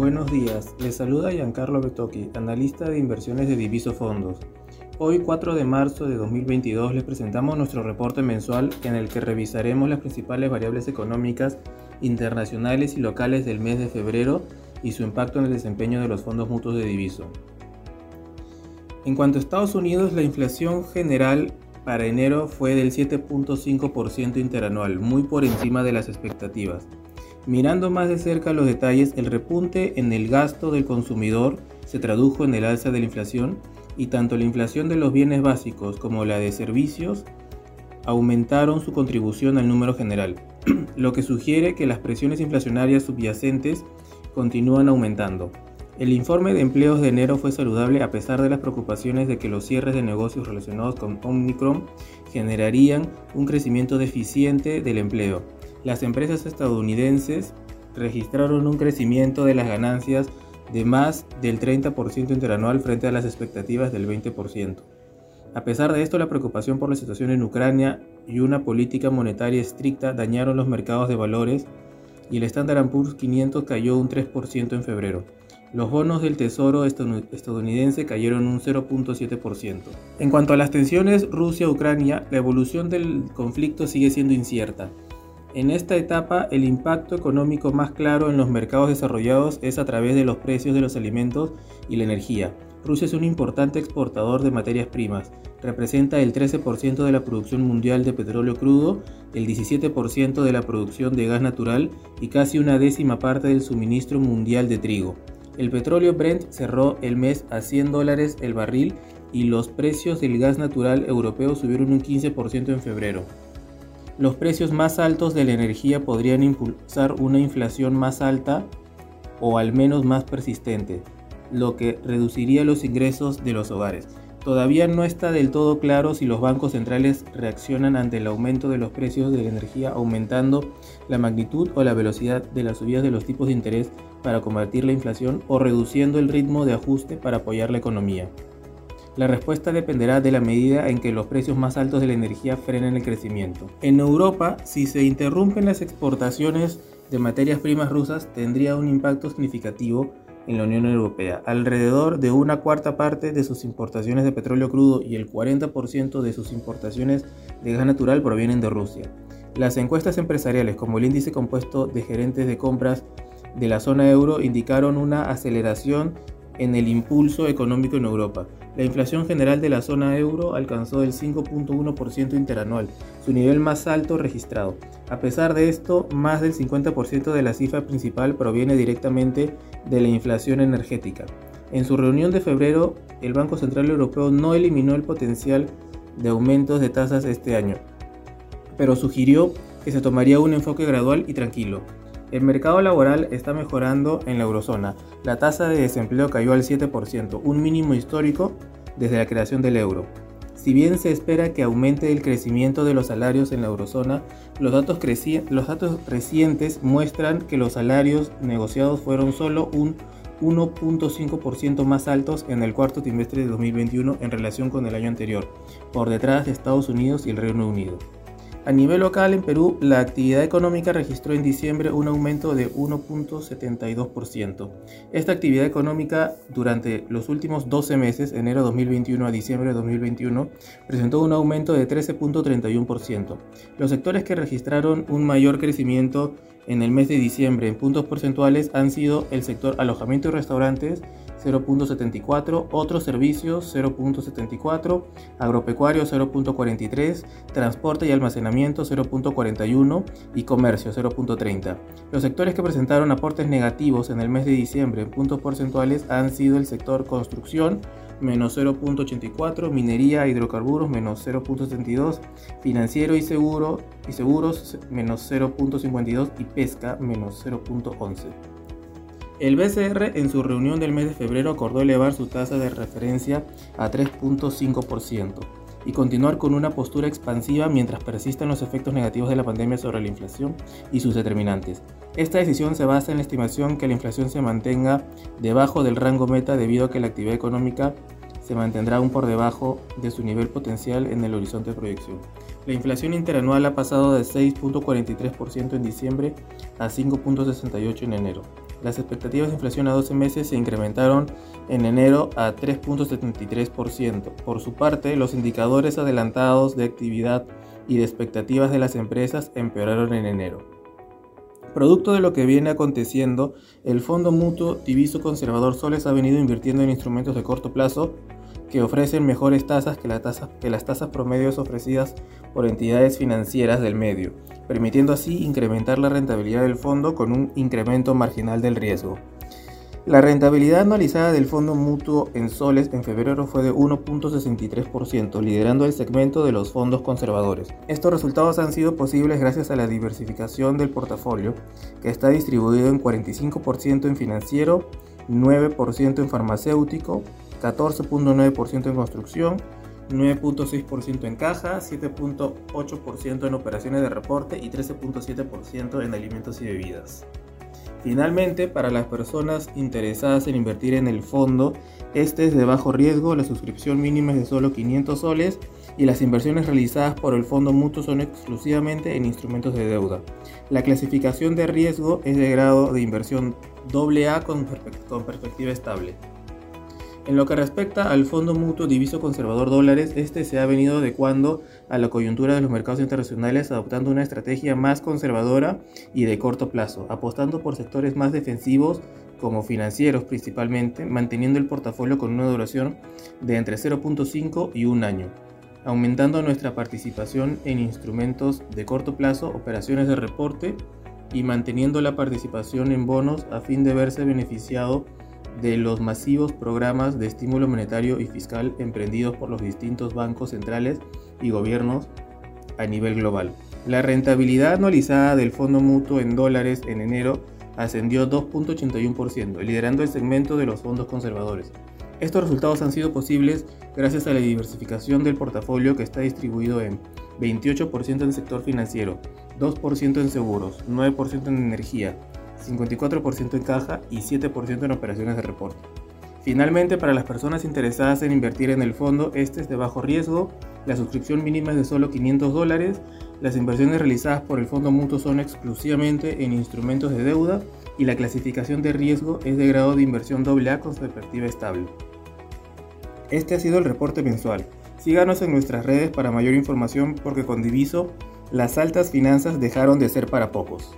Buenos días, les saluda Giancarlo Betoki, analista de inversiones de Diviso Fondos. Hoy 4 de marzo de 2022 les presentamos nuestro reporte mensual en el que revisaremos las principales variables económicas internacionales y locales del mes de febrero y su impacto en el desempeño de los fondos mutuos de Diviso. En cuanto a Estados Unidos, la inflación general para enero fue del 7.5% interanual, muy por encima de las expectativas. Mirando más de cerca los detalles, el repunte en el gasto del consumidor se tradujo en el alza de la inflación y tanto la inflación de los bienes básicos como la de servicios aumentaron su contribución al número general, lo que sugiere que las presiones inflacionarias subyacentes continúan aumentando. El informe de empleos de enero fue saludable a pesar de las preocupaciones de que los cierres de negocios relacionados con Omicron generarían un crecimiento deficiente del empleo. Las empresas estadounidenses registraron un crecimiento de las ganancias de más del 30% interanual frente a las expectativas del 20%. A pesar de esto, la preocupación por la situación en Ucrania y una política monetaria estricta dañaron los mercados de valores y el Standard Poor's 500 cayó un 3% en febrero. Los bonos del Tesoro estadounidense cayeron un 0.7%. En cuanto a las tensiones Rusia-Ucrania, la evolución del conflicto sigue siendo incierta. En esta etapa, el impacto económico más claro en los mercados desarrollados es a través de los precios de los alimentos y la energía. Rusia es un importante exportador de materias primas, representa el 13% de la producción mundial de petróleo crudo, el 17% de la producción de gas natural y casi una décima parte del suministro mundial de trigo. El petróleo Brent cerró el mes a 100 dólares el barril y los precios del gas natural europeo subieron un 15% en febrero. Los precios más altos de la energía podrían impulsar una inflación más alta o al menos más persistente, lo que reduciría los ingresos de los hogares. Todavía no está del todo claro si los bancos centrales reaccionan ante el aumento de los precios de la energía aumentando la magnitud o la velocidad de las subidas de los tipos de interés para combatir la inflación o reduciendo el ritmo de ajuste para apoyar la economía. La respuesta dependerá de la medida en que los precios más altos de la energía frenen el crecimiento. En Europa, si se interrumpen las exportaciones de materias primas rusas, tendría un impacto significativo en la Unión Europea. Alrededor de una cuarta parte de sus importaciones de petróleo crudo y el 40% de sus importaciones de gas natural provienen de Rusia. Las encuestas empresariales como el índice compuesto de gerentes de compras de la zona euro indicaron una aceleración en el impulso económico en Europa. La inflación general de la zona euro alcanzó el 5.1% interanual, su nivel más alto registrado. A pesar de esto, más del 50% de la cifra principal proviene directamente de la inflación energética. En su reunión de febrero, el Banco Central Europeo no eliminó el potencial de aumentos de tasas este año, pero sugirió que se tomaría un enfoque gradual y tranquilo. El mercado laboral está mejorando en la eurozona. La tasa de desempleo cayó al 7%, un mínimo histórico desde la creación del euro. Si bien se espera que aumente el crecimiento de los salarios en la eurozona, los datos, los datos recientes muestran que los salarios negociados fueron solo un 1.5% más altos en el cuarto trimestre de 2021 en relación con el año anterior, por detrás de Estados Unidos y el Reino Unido. A nivel local en Perú, la actividad económica registró en diciembre un aumento de 1.72%. Esta actividad económica durante los últimos 12 meses, enero 2021 a diciembre 2021, presentó un aumento de 13.31%. Los sectores que registraron un mayor crecimiento en el mes de diciembre en puntos porcentuales han sido el sector alojamiento y restaurantes 0.74, otros servicios 0.74, agropecuario 0.43, transporte y almacenamiento 0.41 y comercio 0.30. Los sectores que presentaron aportes negativos en el mes de diciembre en puntos porcentuales han sido el sector construcción menos 0.84, minería, hidrocarburos menos 0.72, financiero y seguro y seguros menos 0.52 y pesca menos 0.11. El BCR en su reunión del mes de febrero acordó elevar su tasa de referencia a 3.5% y continuar con una postura expansiva mientras persistan los efectos negativos de la pandemia sobre la inflación y sus determinantes. Esta decisión se basa en la estimación que la inflación se mantenga debajo del rango meta debido a que la actividad económica se mantendrá aún por debajo de su nivel potencial en el horizonte de proyección. La inflación interanual ha pasado de 6.43% en diciembre a 5.68% en enero. Las expectativas de inflación a 12 meses se incrementaron en enero a 3.73%. Por su parte, los indicadores adelantados de actividad y de expectativas de las empresas empeoraron en enero. Producto de lo que viene aconteciendo, el Fondo Mutuo Diviso Conservador Soles ha venido invirtiendo en instrumentos de corto plazo que ofrecen mejores tasas que, las tasas promedios ofrecidas por entidades financieras del medio, permitiendo así incrementar la rentabilidad del fondo con un incremento marginal del riesgo. La rentabilidad anualizada del fondo mutuo en soles en febrero fue de 1.63%, liderando el segmento de los fondos conservadores. Estos resultados han sido posibles gracias a la diversificación del portafolio, que está distribuido en 45% en financiero, 9% en farmacéutico, 14.9% en construcción, 9.6% en caja, 7.8% en operaciones de reporte y 13.7% en alimentos y bebidas. Finalmente, para las personas interesadas en invertir en el fondo, este es de bajo riesgo, la suscripción mínima es de solo 500 soles y las inversiones realizadas por el fondo mutuo son exclusivamente en instrumentos de deuda. La clasificación de riesgo es de grado de inversión AA con, con perspectiva estable. En lo que respecta al Fondo Mutuo Diviso Conservador Dólares, este se ha venido adecuando a la coyuntura de los mercados internacionales adoptando una estrategia más conservadora y de corto plazo, apostando por sectores más defensivos como financieros principalmente, manteniendo el portafolio con una duración de entre 0.5 y 1 año, aumentando nuestra participación en instrumentos de corto plazo, operaciones de reporte y manteniendo la participación en bonos a fin de verse beneficiado de los masivos programas de estímulo monetario y fiscal emprendidos por los distintos bancos centrales y gobiernos a nivel global. La rentabilidad anualizada del fondo mutuo en dólares en enero ascendió 2.81%, liderando el segmento de los fondos conservadores. Estos resultados han sido posibles gracias a la diversificación del portafolio que está distribuido en 28% en sector financiero, 2% en seguros, 9% en energía, 54% en caja y 7% en operaciones de reporte. Finalmente, para las personas interesadas en invertir en el fondo, este es de bajo riesgo, la suscripción mínima es de solo 500 dólares, las inversiones realizadas por el fondo mutuo son exclusivamente en instrumentos de deuda y la clasificación de riesgo es de grado de inversión AA con perspectiva estable. Este ha sido el reporte mensual. Síganos en nuestras redes para mayor información porque con Diviso las altas finanzas dejaron de ser para pocos.